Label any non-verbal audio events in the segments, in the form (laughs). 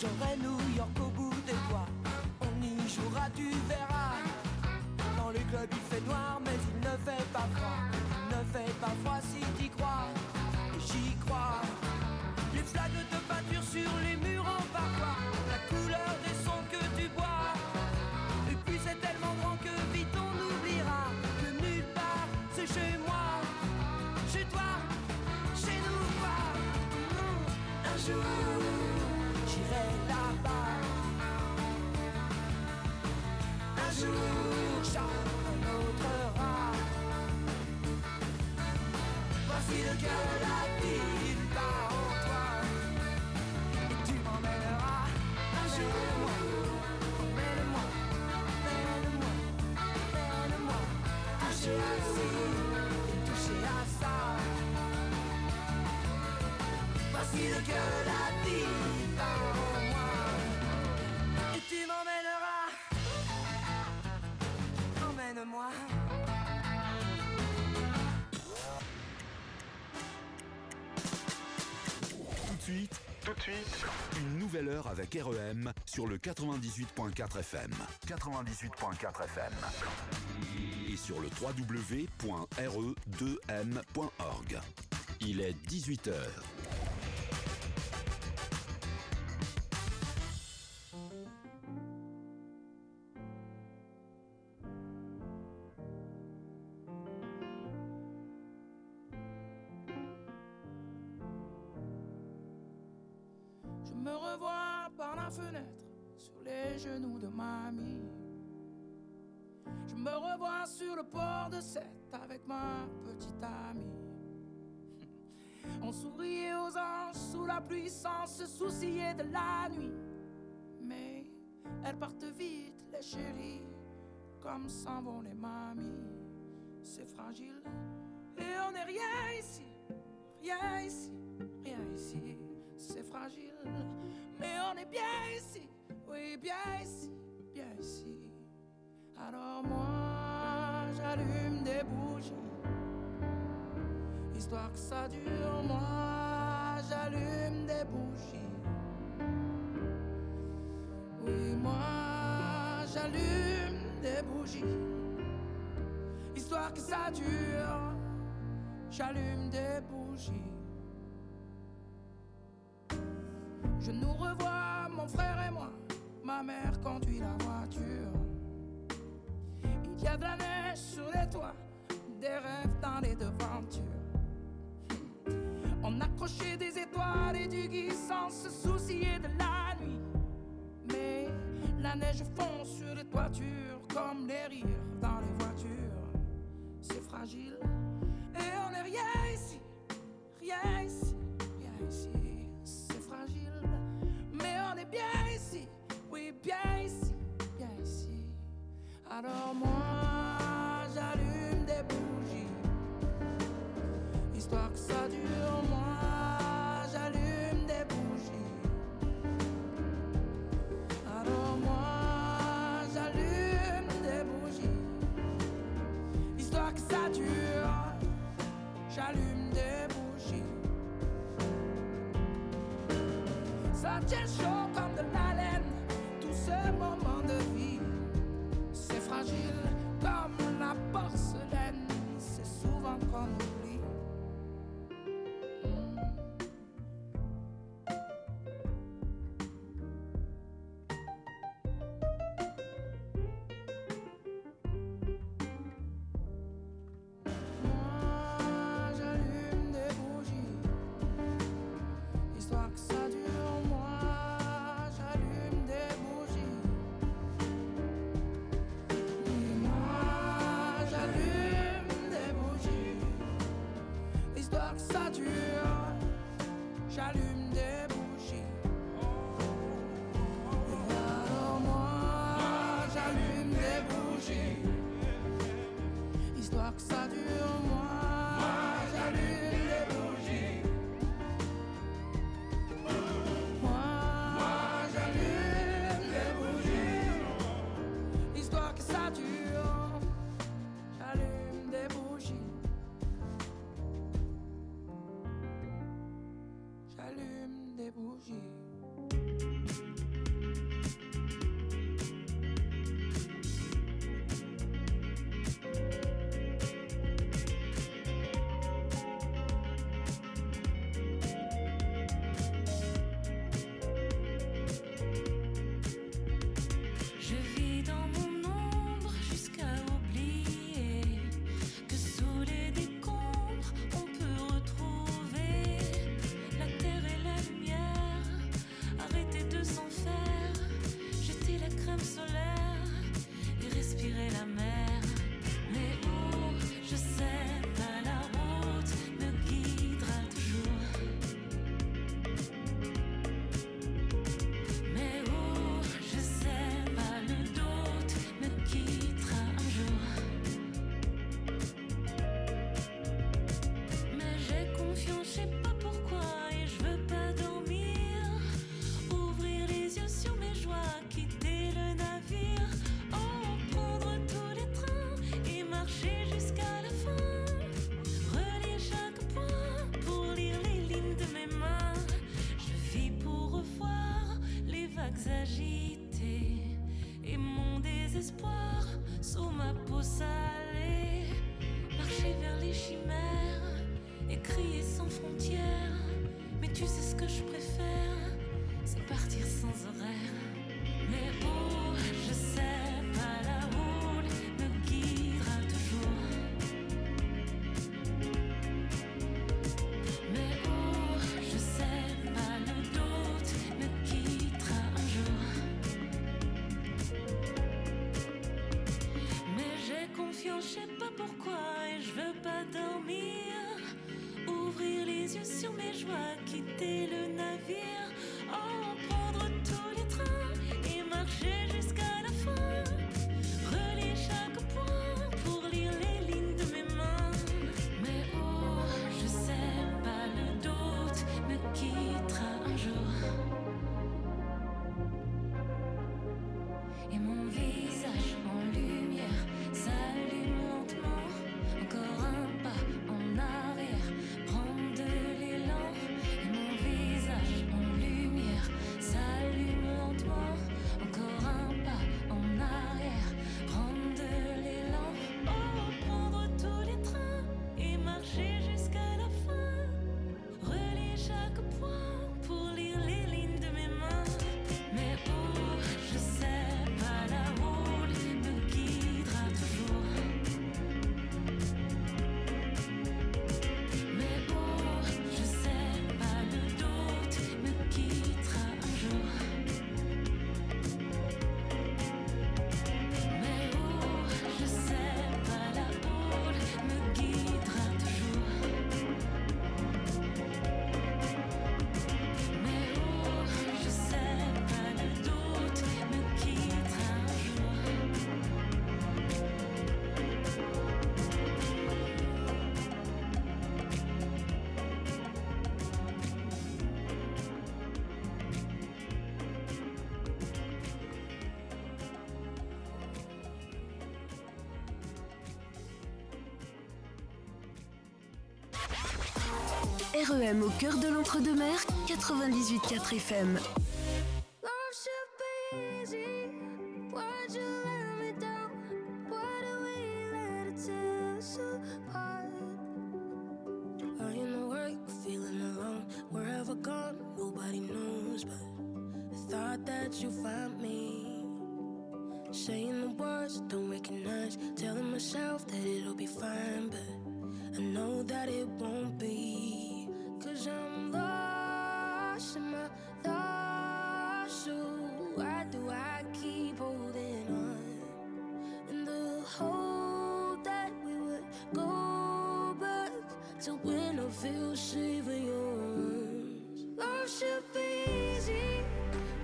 j'aurai New York au bout des doigts. On y jouera, tu verras. Dans le club il fait noir, mais il ne fait pas froid. Ne fait pas froid si t'y crois. Et j'y crois. Les flaques de peinture sur les murs en parfois. La couleur des sons que tu bois. Et puis c'est tellement grand que vite on oubliera que nulle part c'est chez moi, chez toi, chez nous quoi. Un jour jour chacun notre rat. Voici le cœur une nouvelle heure avec REM sur le 98.4 FM. 98.4 FM. Et sur le www.re2m.org. Il est 18h. Je me revois sur le port de Sète avec ma petite amie. (laughs) On souriait aux anges sous la pluie sans se soucier de la nuit. Mais elles partent vite, les chéris, comme s'en vont les mamies. C'est fragile et on n'est rien ici, rien ici, rien ici. C'est fragile, mais on est bien ici, oui, bien ici, ici. Alors moi, j'allume des bougies, histoire que ça dure. Moi, j'allume des bougies. Oui, moi, j'allume des bougies, histoire que ça dure. J'allume des bougies. Je nous revois, mon frère et moi. Ma mère conduit la voiture. Il y a de la neige sur les toits, des rêves dans les devantures. On accrochait des étoiles et du gui sans se soucier de la nuit. Mais la neige fond sur les toitures comme les rires dans les voitures. C'est fragile et on n'est rien ici, rien ici, rien ici. C'est fragile, mais on est bien bien ici, bien ici. Alors moi, j'allume des bougies, histoire que ça dure. Moi, j'allume des bougies. Alors moi, j'allume des bougies, histoire que ça dure. J'allume des bougies. Ça tient chaud agité et mon désespoir sous ma peau salée. Marcher vers les chimères et crier sans frontières. Mais tu sais ce que je préfère. quitter. REM au cœur de l'entre-deux-mer, 98.4 FM. Love should be easy.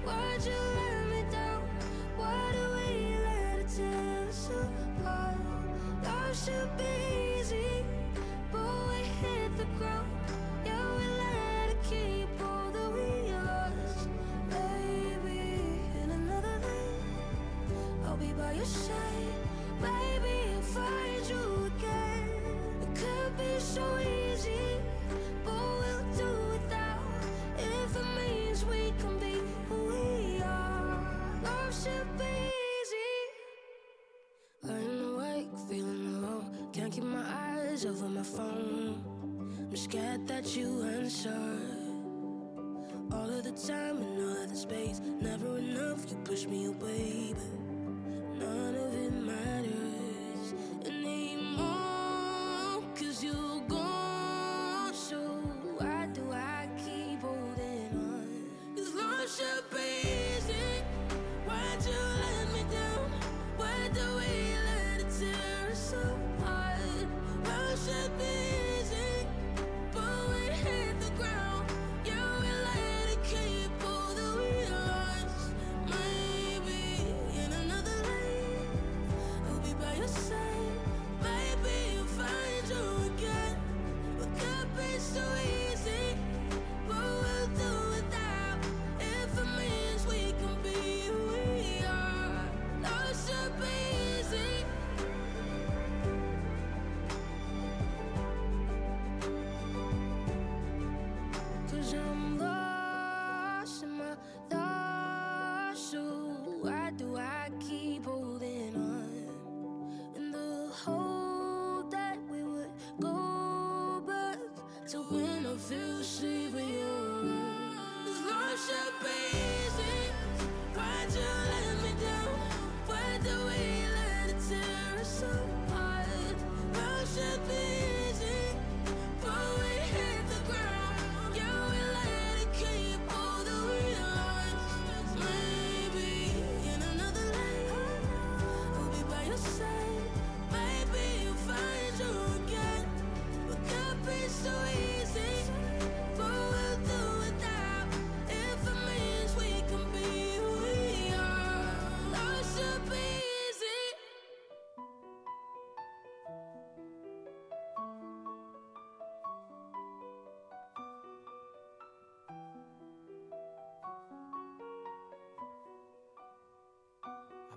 Why'd you let me down? Why do we let it tear us apart? Love should be easy, but we hit the ground. Yeah, we let it keep all that we lost. Baby, in another life, I'll be by your side. me away.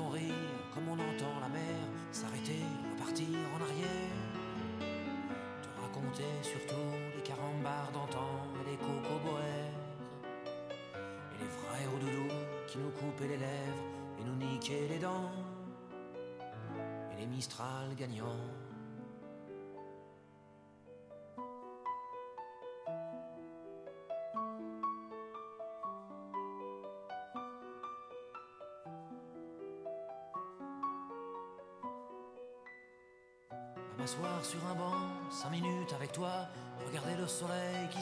rire comme on entend la mer s'arrêter, repartir en arrière. Te raconter surtout les carambars d'antan et les cocoboères. Et les frères au doudou qui nous coupaient les lèvres et nous niquaient les dents. Et les Mistral gagnants.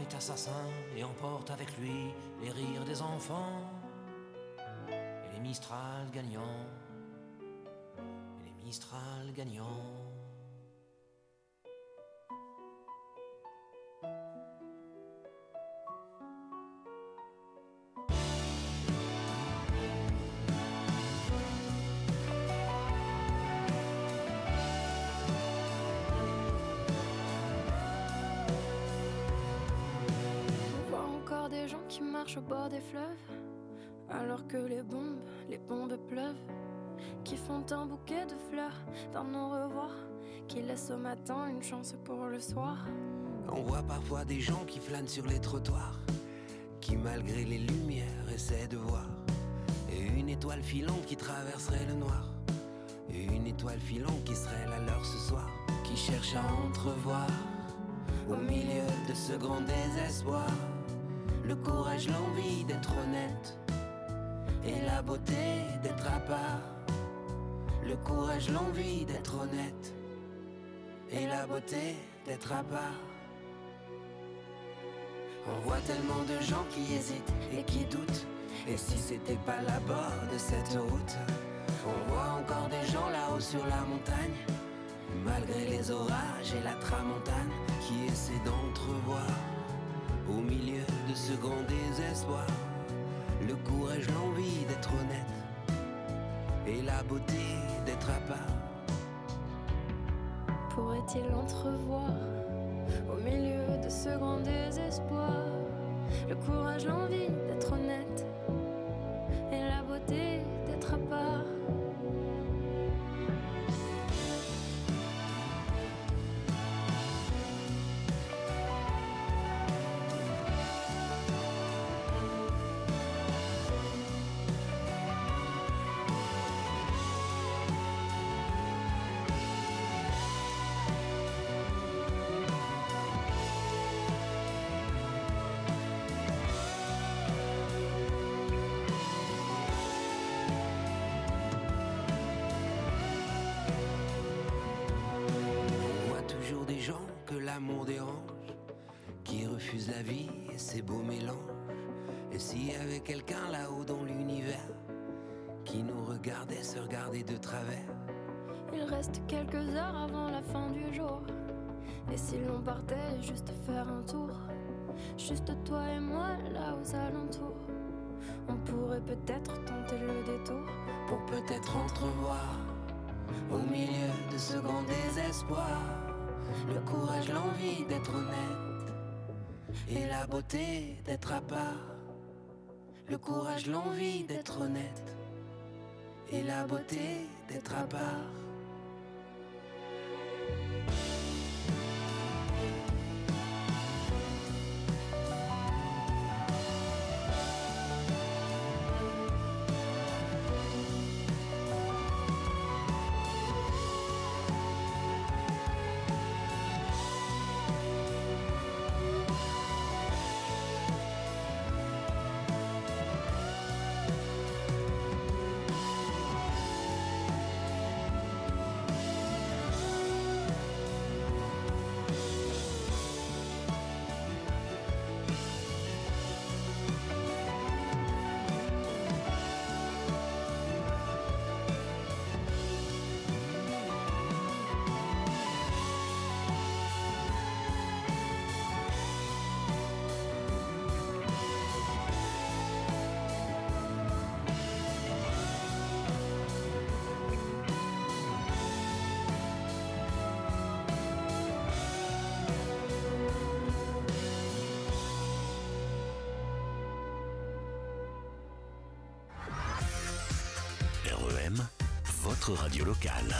Est assassin et emporte avec lui les rires des enfants et les Mistral gagnants. Et les Mistral gagnants. Au bord des fleuves, alors que les bombes, les bombes pleuvent, qui font un bouquet de fleurs dans nos revoirs, qui laissent au matin une chance pour le soir. On voit parfois des gens qui flânent sur les trottoirs, qui malgré les lumières essaient de voir. Une étoile filante qui traverserait le noir. Une étoile filante qui serait la leur ce soir, qui cherche à entrevoir au milieu de ce grand désespoir. Le courage, l'envie d'être honnête et la beauté d'être à part. Le courage, l'envie d'être honnête et la beauté d'être à part. On voit tellement de gens qui hésitent et qui doutent. Et si c'était pas là bord de cette route, on voit encore des gens là-haut sur la montagne, malgré les orages et la tramontane, qui essaient d'entrevoir au milieu de ce grand désespoir le courage, l'envie d'être honnête et la beauté d'être à part. Pourrait-il entrevoir au milieu de ce grand désespoir le courage, l'envie d'être honnête quelqu'un là-haut dans l'univers qui nous regardait se regarder de travers, il reste quelques heures avant la fin du jour. Et si l'on partait juste faire un tour, juste toi et moi là aux alentours, on pourrait peut-être tenter le détour pour peut-être entrevoir au milieu de ce grand désespoir le courage, l'envie d'être honnête et la beauté d'être à part. Le courage, l'envie d'être honnête et la beauté d'être à part. Radio locale.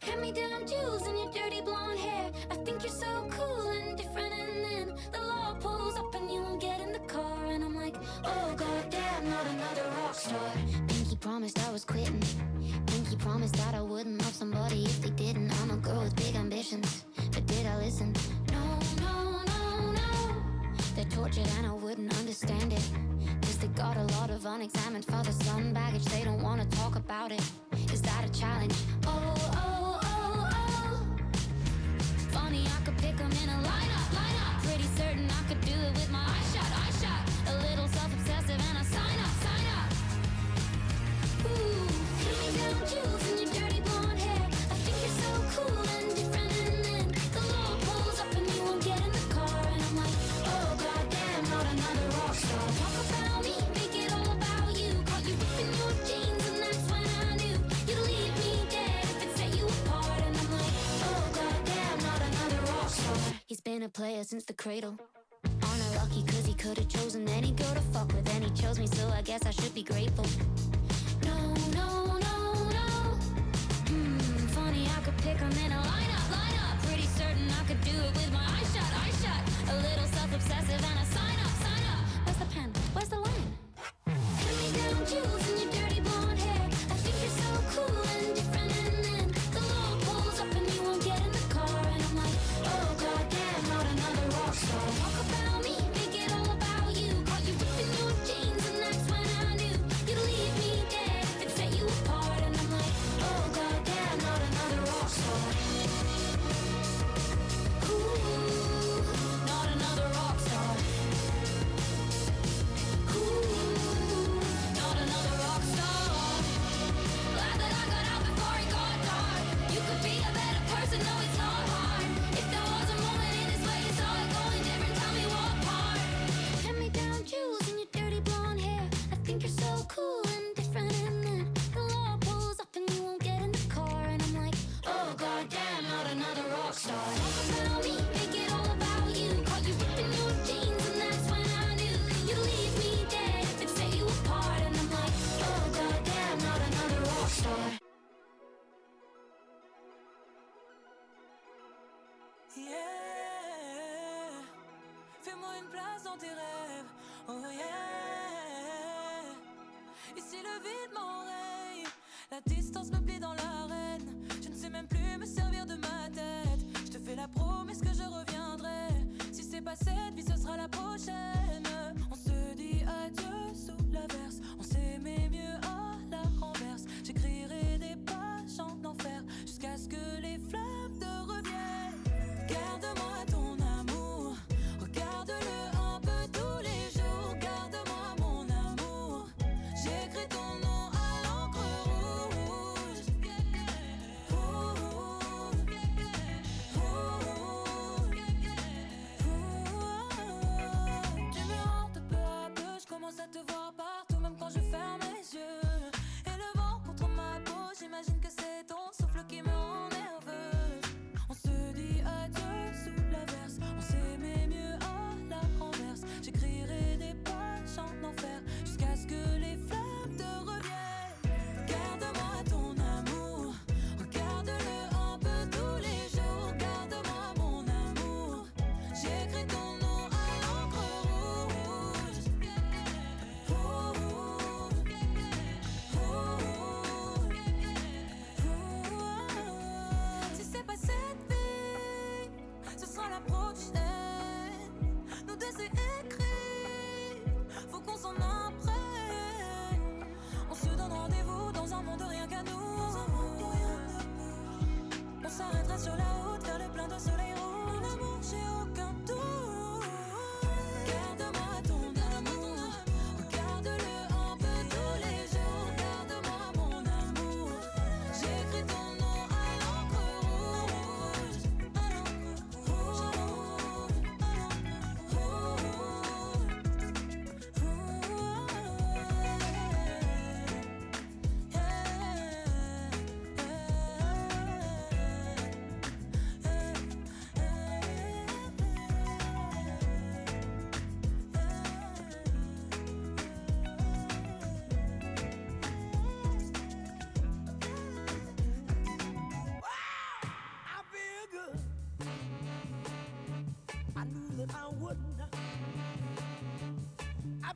Hand me down jewels in your dirty blonde hair. I think you're so cool and different, and then the law pulls up and you get in the car, and I'm like, oh not another rock star. Pinky promised I was quitting. Pinky promised that I wouldn't love somebody if they didn't. I'm a girl with big ambitions, but did I listen? No, no, no, no. They're tortured and I wouldn't understand it. They got a lot of unexamined father son baggage. They don't wanna talk about it. Is that a challenge? Oh, oh, oh, oh. Funny, I could pick them in a lineup, lineup. Pretty certain I could do it with my eyes shut, a player since the cradle. On a lucky cause he could have chosen any girl to fuck with, and he chose me, so I guess I should be grateful. No, no, no, no. Hmm, funny, I could pick 'em in a lineup, lineup. Pretty certain I could do it with my eyes shut, eyes shut. A little self obsessive and a sign up, sign up. Where's the pen? Where's the line? Hand me down jewels in your dirty une place dans tes rêves. Oh yeah. Ici le vide m'enraye. La distance me plie dans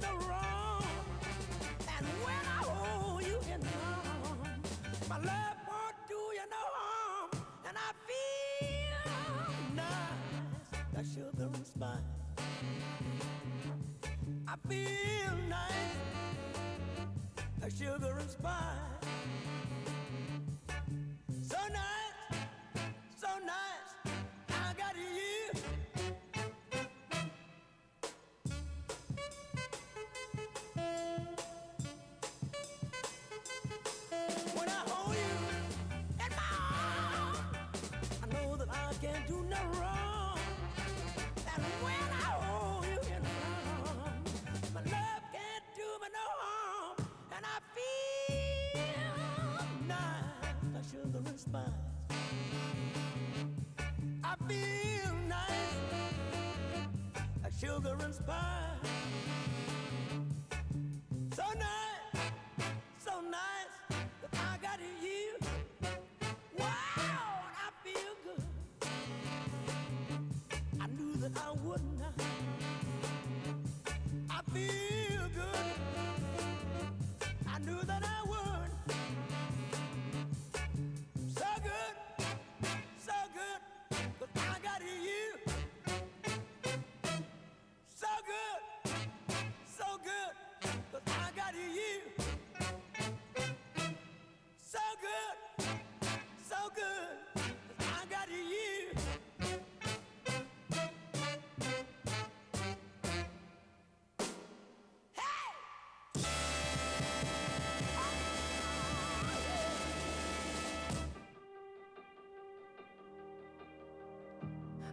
the sugar and spice. I feel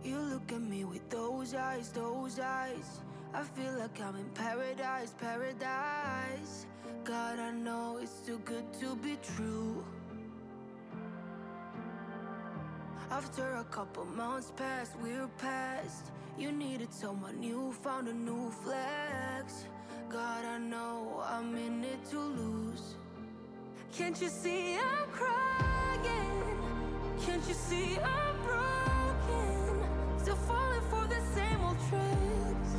You look at me with those eyes, those eyes. I feel like I'm in paradise, paradise. God, I know it's too good to be true. After a couple months passed, we're past. You needed someone new, found a new flex. God, I know I'm in it to lose. Can't you see I'm crying? Can't you see I'm? Still falling for the same old tricks.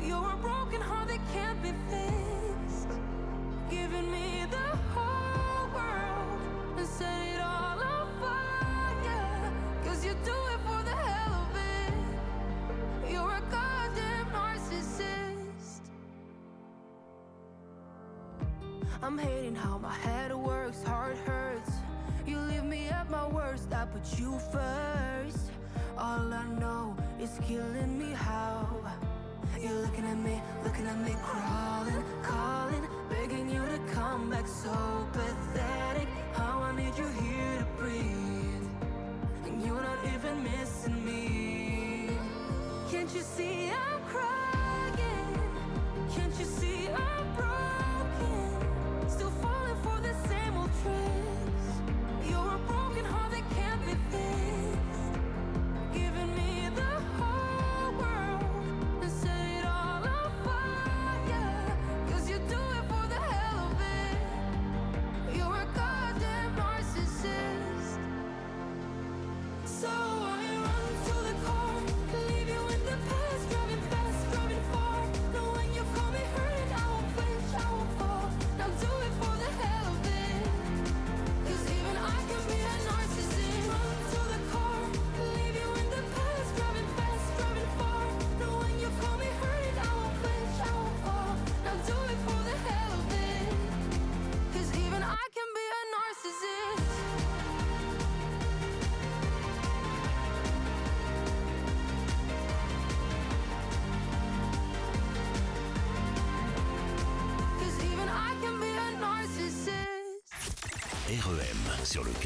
You're a broken heart that can't be fixed. Giving me the whole world and set it all on fire. Cause you do it for the hell of it. You're a goddamn narcissist. I'm hating how my head works, heart hurts. You leave me at my worst, I put you first. All I know is killing me how you're looking at me, looking at me, crawling, calling, begging you to come back. So pathetic. How I need you here to breathe, and you're not even missing me. Can't you see I'm crying? Can't you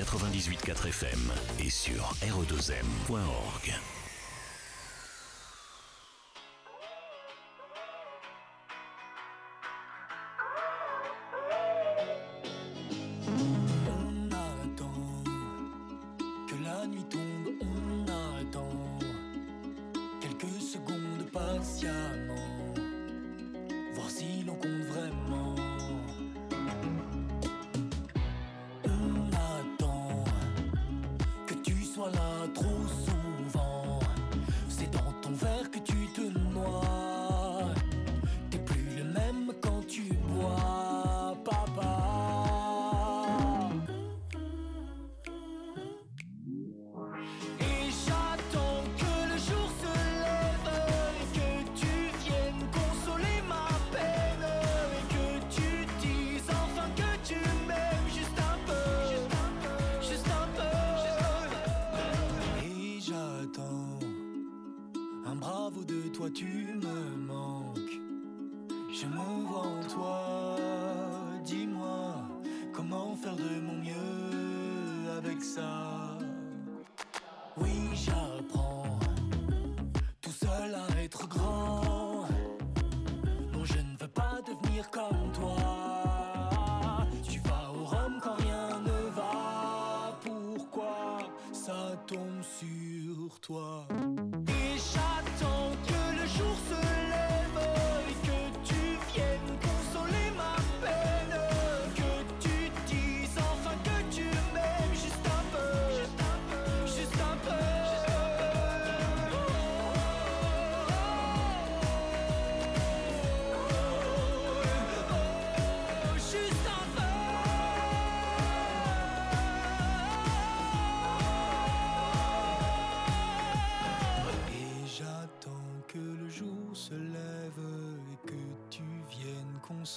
REM sur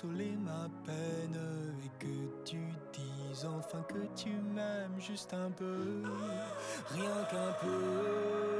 le 98.4 FM et sur re2m.org. juste un peu, rien qu'un peu.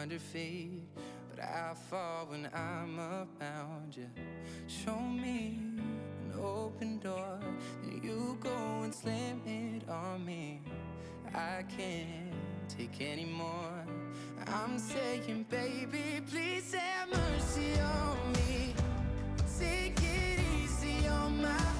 Hundred feet, but I fall when I'm around you. Show me an open door, then you go and slam it on me. I can't take anymore. I'm saying, baby, please have mercy on me. Take it easy on my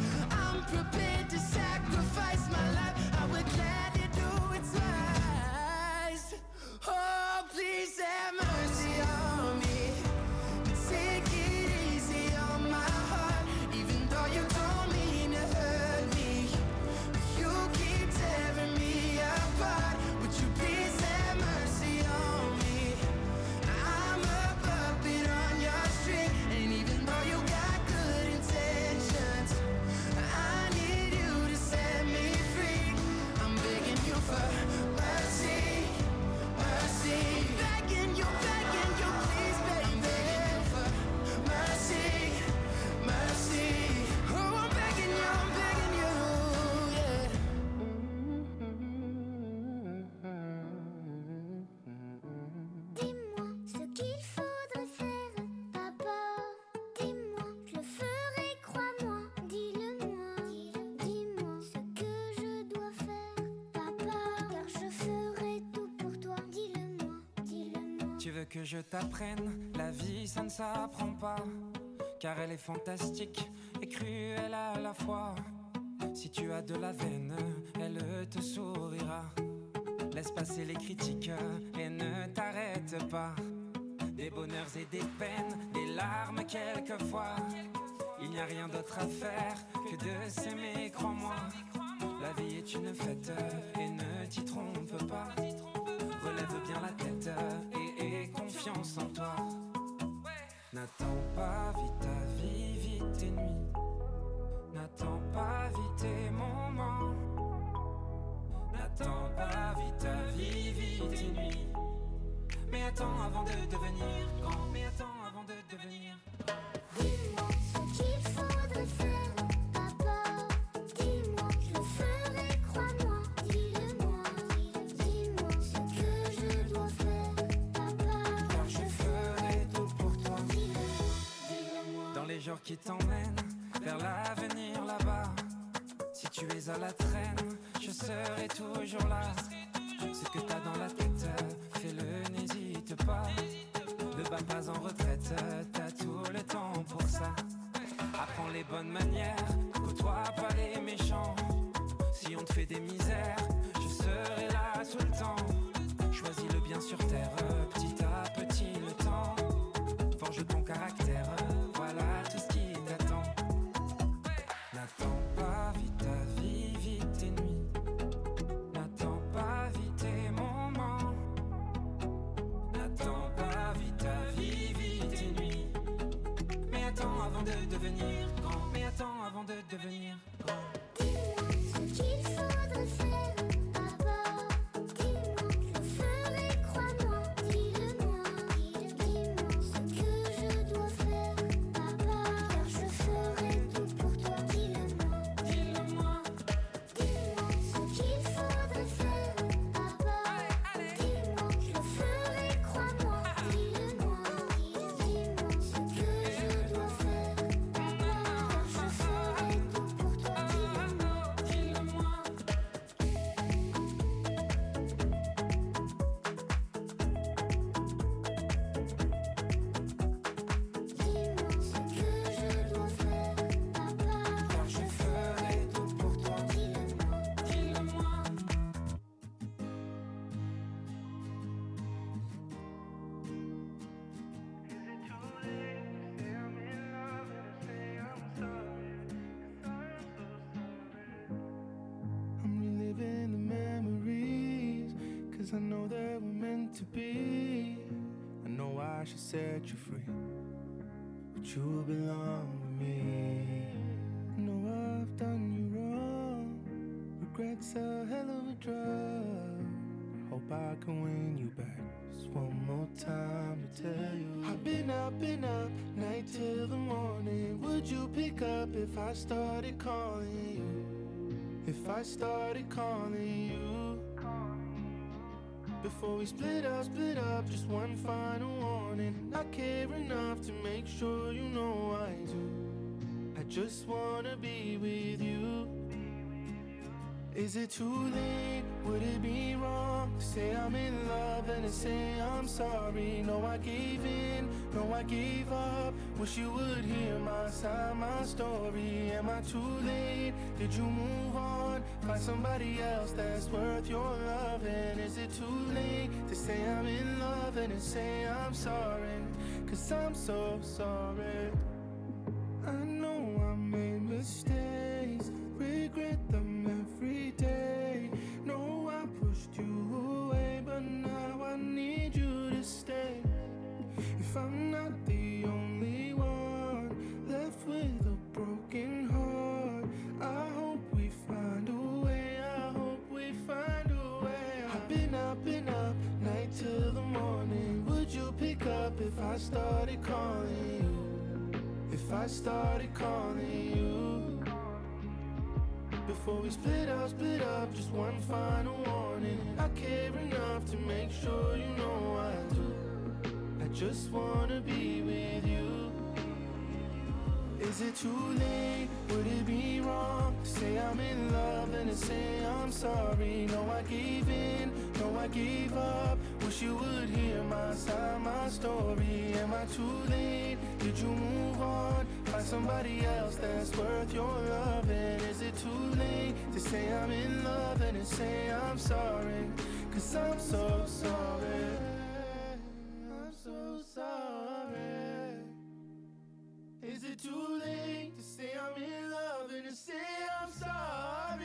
Je t'apprenne La vie, ça ne s'apprend pas. Car elle est fantastique et cruelle à la fois. Si tu as de la veine, elle te sourira. Laisse passer les critiques et ne t'arrête pas. Des bonheurs et des peines, des larmes quelquefois. Il n'y a rien d'autre à faire que de s'aimer, crois-moi. La vie est une fête et ne t'y trompe pas. Relève bien la tête confiance en toi. N'attends pas vite ta vie, vite tes nuits. N'attends pas vite tes moments. N'attends pas vite ta vie, vite tes nuits. Mais attends avant de devenir grand. Mais attends Qui t'emmènent vers l'avenir là-bas. Si tu es à la traîne, je serai toujours là. Ce que t'as dans la tête, fais-le, n'hésite pas. Ne bats pas en retraite, t'as tout le temps pour ça. Apprends les bonnes manières, côtoie pas les méchants. Si on te fait des misères, je serai là tout le temps. Choisis le bien sur terre, devenir I know that we're meant to be. I know I should set you free, but you belong with me. I know I've done you wrong, regret's a hell of a drug. Hope I can win you back. Just one more time to tell you. I've been up, been up, night till the morning. Would you pick up if I started calling you? If I started calling you Before we split up, split up Just one final warning I care enough to make sure you know I do I just wanna be with you. Is it too late? Would it be wrong to say I'm in love and to say I'm sorry? No, I gave in, no, I gave up. Wish you would hear my side, my story. Am I too late? Did you move on? Find somebody else that's worth your loving. Is it too late to say I'm in love and to say I'm sorry? Cause I'm so sorry. I know I made mistakes, regret them every day. No, I pushed you away, but now I need you to stay. If I'm not I started calling you? If I started calling you Before we split up, split up Just one final warning I care enough to make sure you know I do I just wanna be with you Is it too late? Would it be wrong to say I'm in love and to say I'm sorry? No, I gave in, no, I gave up Wish you would hear my side, my story Am I too late? Did you move on? Find somebody else that's worth your loving Is it too late to say I'm in love and to say I'm sorry? Cause I'm so sorry I'm so sorry Is it too late to say I'm in love and to say I'm sorry?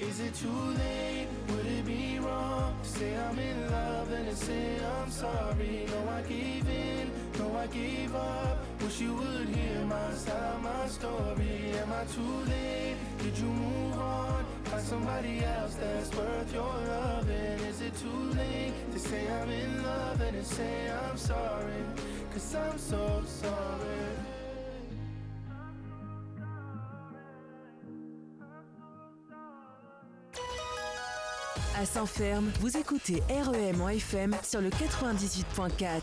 Is it too late? Would it be wrong to say I'm in love and to say I'm sorry? No, I gave in, no, I gave up. Wish you would hear my side, my story. Am I too late? Did you move on? Find somebody else that's worth your loving. Is it too late to say I'm in love and to say I'm sorry? Cause I'm so sorry. À Saint-Ferme, vous écoutez REM en FM sur le 98.4.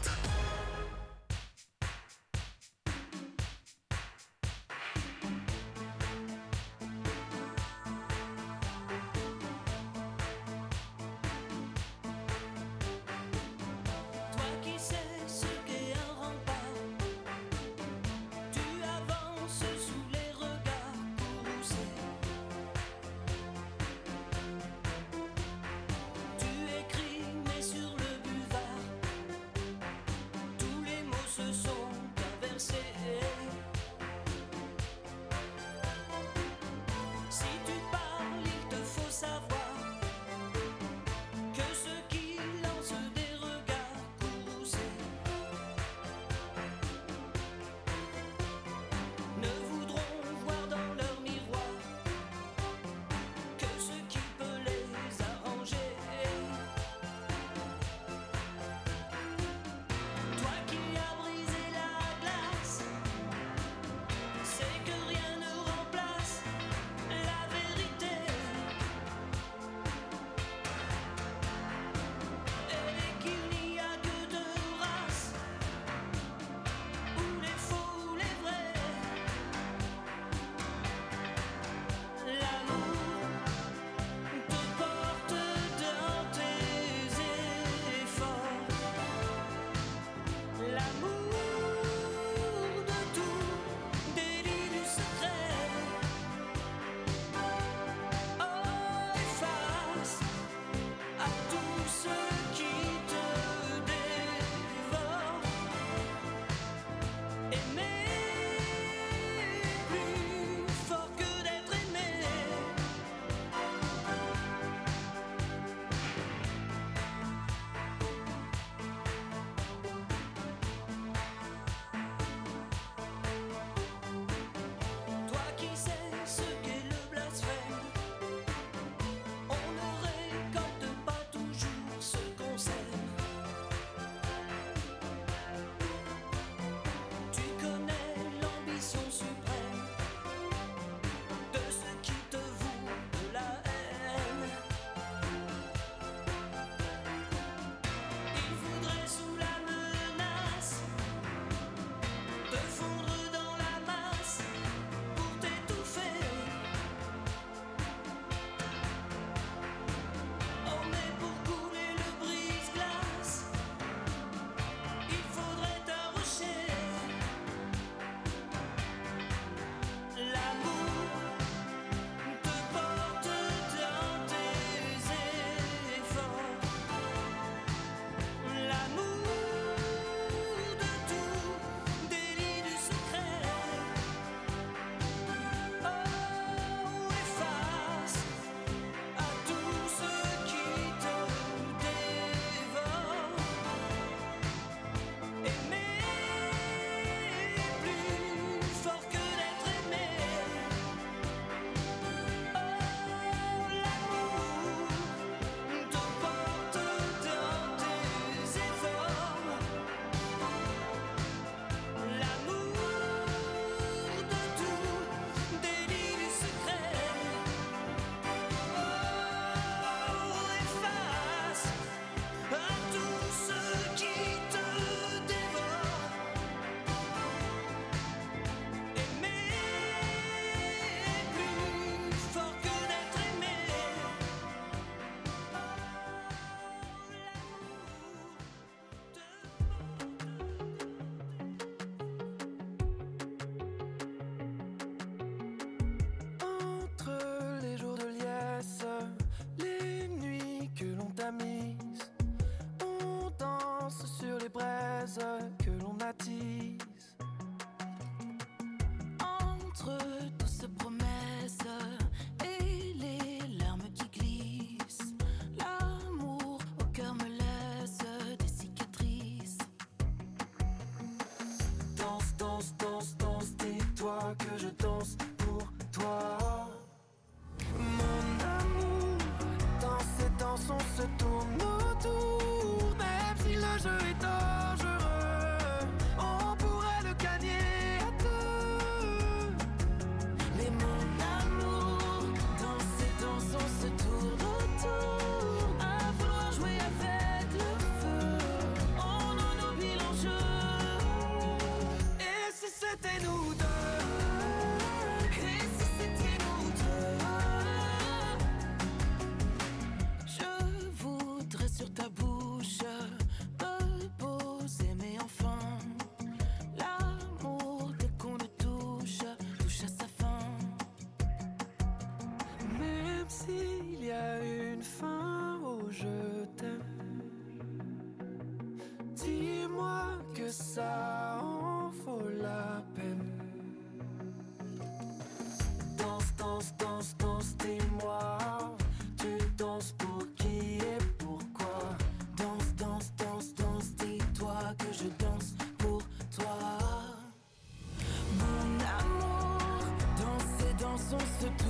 on se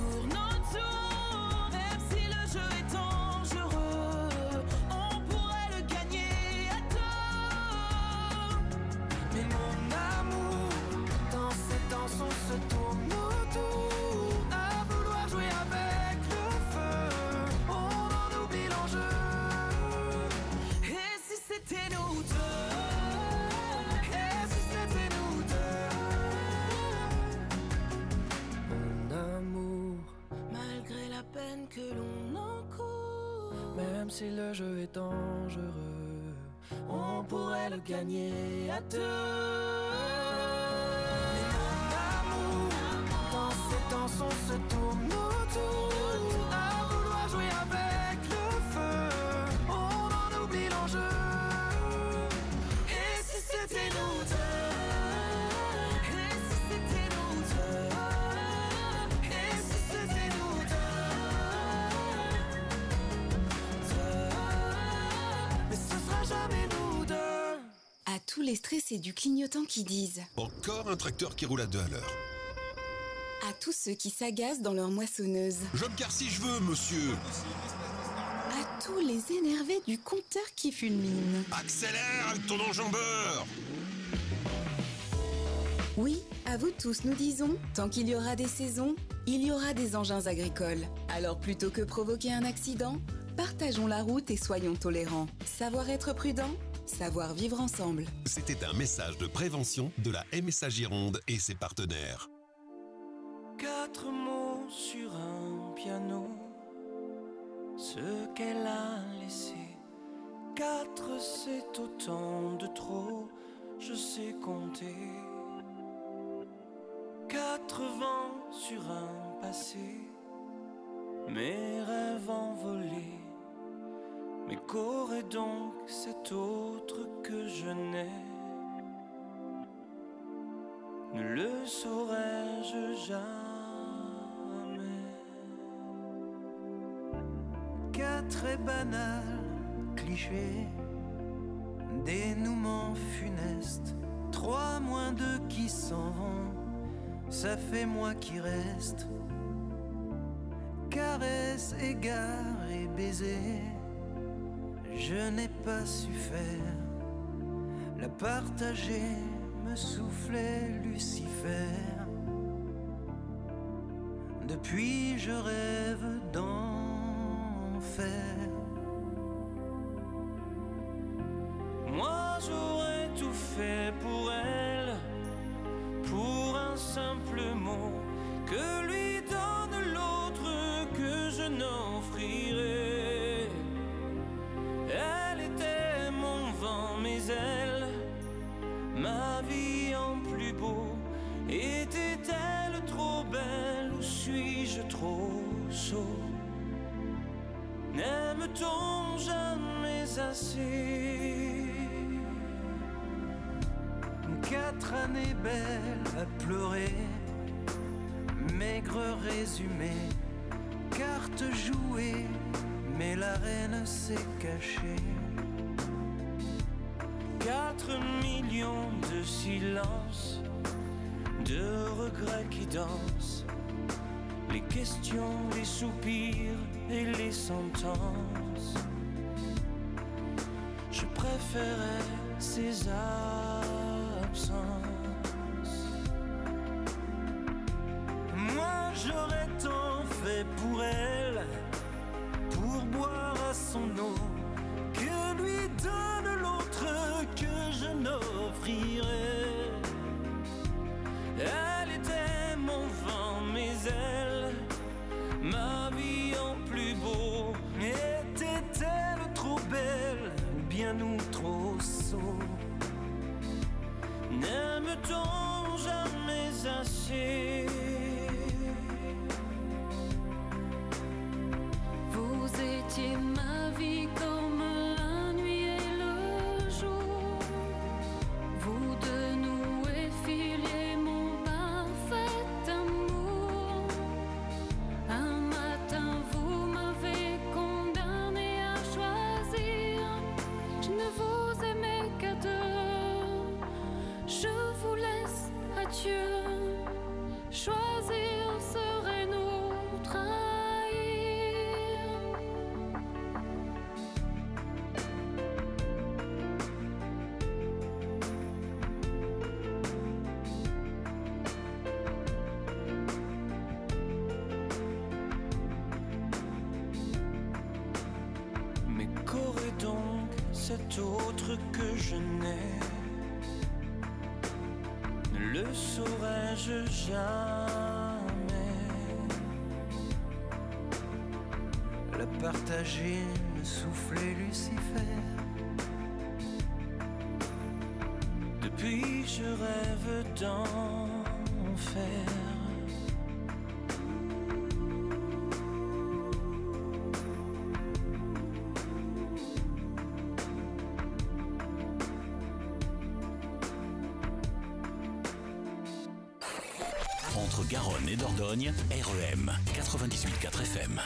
peine que l'on encourt, même si le jeu est dangereux, on pourrait le gagner à deux. Mais mon amour, dans ces danses on se tourne stressés du clignotant qui disent Encore un tracteur qui roule à deux à l'heure. À tous ceux qui s'agacent dans leur moissonneuse Je me gare si je veux, monsieur. À tous les énervés du compteur qui fulmine Accélère avec ton enjambeur Oui, à vous tous nous disons, tant qu'il y aura des saisons, il y aura des engins agricoles. Alors plutôt que provoquer un accident, partageons la route et soyons tolérants. Savoir être prudent, savoir vivre ensemble. C'était un message de prévention de la MSA Gironde et ses partenaires. Quatre mots sur un piano, ce qu'elle a laissé. Quatre, c'est autant de trop, je sais compter. Quatre vents sur un passé, mes rêves. Mais qu'aurait donc cet autre que je n'ai. Ne le saurais-je jamais. Quatre très banal cliché Dénouement funeste Trois moins deux qui s'en vont Ça fait moi qui reste. Caresse, égard et baiser je n'ai pas su faire. La partager me soufflait Lucifer. Depuis je rêve d'enfer. Moi j'aurais tout fait pour elle, pour un simple mot que trop chaud. N'aime-t-on jamais assez Quatre années belles à pleurer, maigre résumé, carte jouée, mais la reine s'est cachée. Quatre millions de silences, de regrets qui dansent les questions, les soupirs et les sentences. Je préférais ces absences. que je n'ai, le saurais-je jamais. La partager, me souffler Lucifer. Depuis je rêve d'enfer. Garonne et Dordogne, REM 98.4 FM.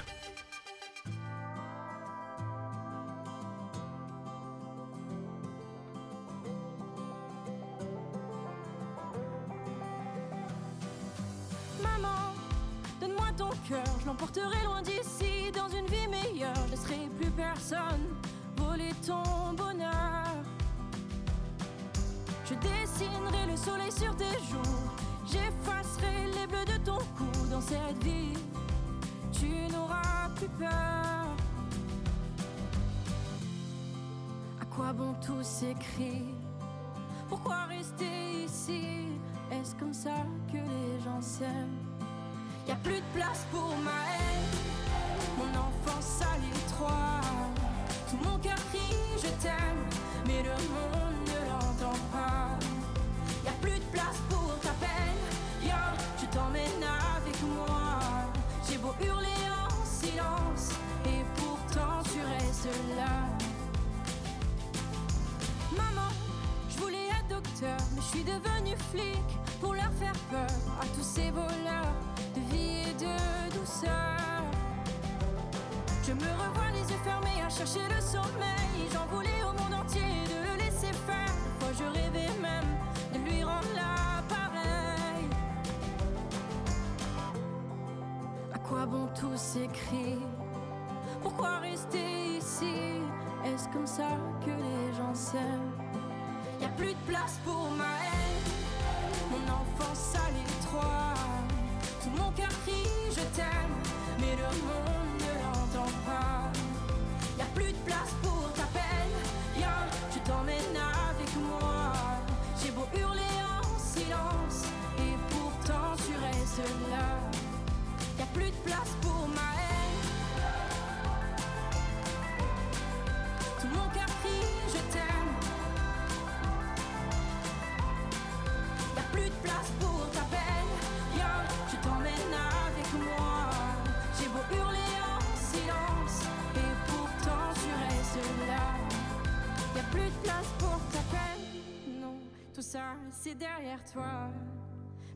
derrière toi.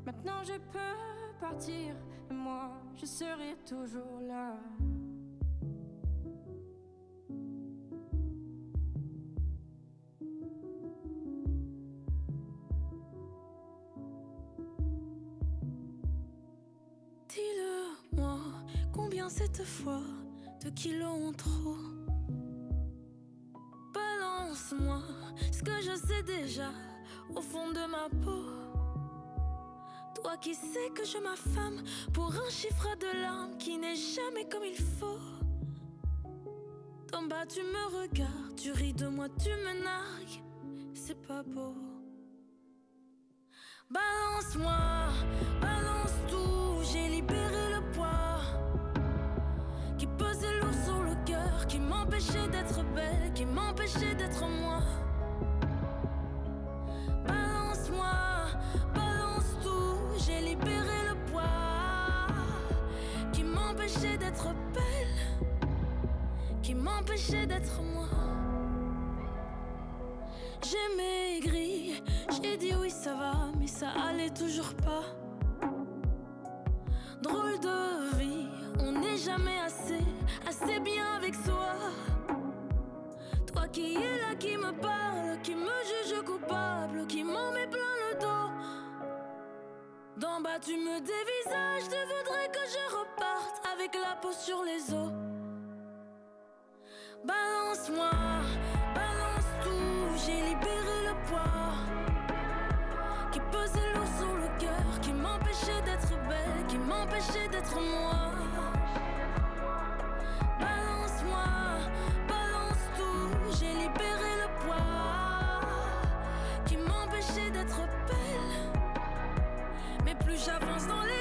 Maintenant je peux partir, moi je serai toujours là. Dis-le-moi, combien cette fois de kilos en trop? Balance-moi ce que je sais déjà au fond de ma peau. Toi qui sais que je m'affame pour un chiffre de larmes qui n'est jamais comme il faut. D'en bas tu me regardes, tu ris de moi, tu me nargues, c'est pas beau. Balance-moi, balance tout, j'ai libéré le poids qui pesait lourd sur le cœur, qui m'empêchait d'être belle, qui m'empêchait d'être moi. D'être belle, qui m'empêchait d'être moi. J'ai maigri, j'ai dit oui ça va, mais ça allait toujours pas. Drôle de vie, on n'est jamais assez, assez bien avec soi. Qui es là, qui me parle, qui me juge coupable, qui m'en met plein le dos? D'en bas tu me dévisages, tu voudrais que je reparte avec la peau sur les os. Balance-moi, balance tout, j'ai libéré le poids qui pesait lourd sur le cœur, qui m'empêchait d'être belle, qui m'empêchait d'être moi. Libéré le poids qui m'empêchait d'être belle. Mais plus j'avance dans les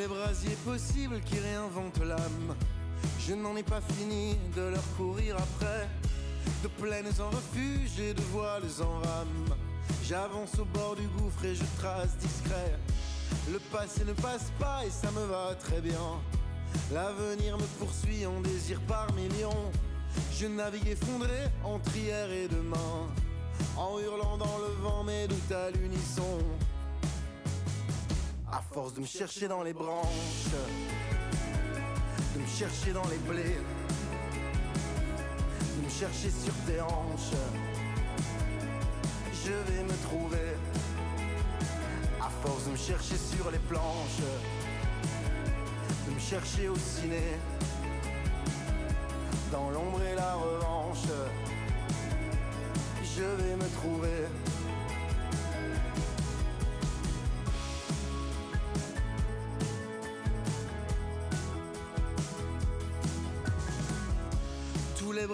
les brasiers possibles qui réinventent l'âme. Je n'en ai pas fini de leur courir après. De plaines en refuge et de voiles en rame. J'avance au bord du gouffre et je trace discret. Le passé ne passe pas et ça me va très bien. L'avenir me poursuit en désir par millions. Je navigue effondré entre hier et demain. En hurlant dans le vent mes doutes à l'unisson. À force de me chercher dans les branches, de me chercher dans les blés, de me chercher sur tes hanches, je vais me trouver. À force de me chercher sur les planches, de me chercher au ciné, dans l'ombre et la revanche, je vais me trouver.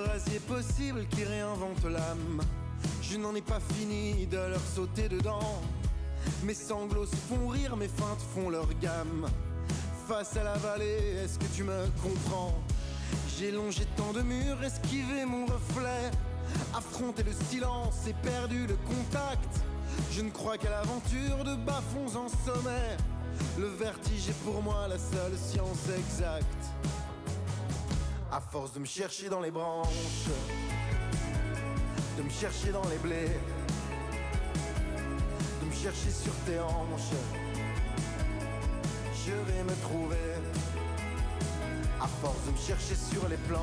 Brasiers possibles qui réinventent l'âme. Je n'en ai pas fini de leur sauter dedans. Mes sanglots se font rire, mes feintes font leur gamme. Face à la vallée, est-ce que tu me comprends? J'ai longé tant de murs, esquivé mon reflet. Affronté le silence et perdu le contact. Je ne crois qu'à l'aventure de bas-fonds en sommet. Le vertige est pour moi la seule science exacte. À force de me chercher dans les branches, de me chercher dans les blés, de me chercher sur tes hanches, je vais me trouver. À force de me chercher sur les planches,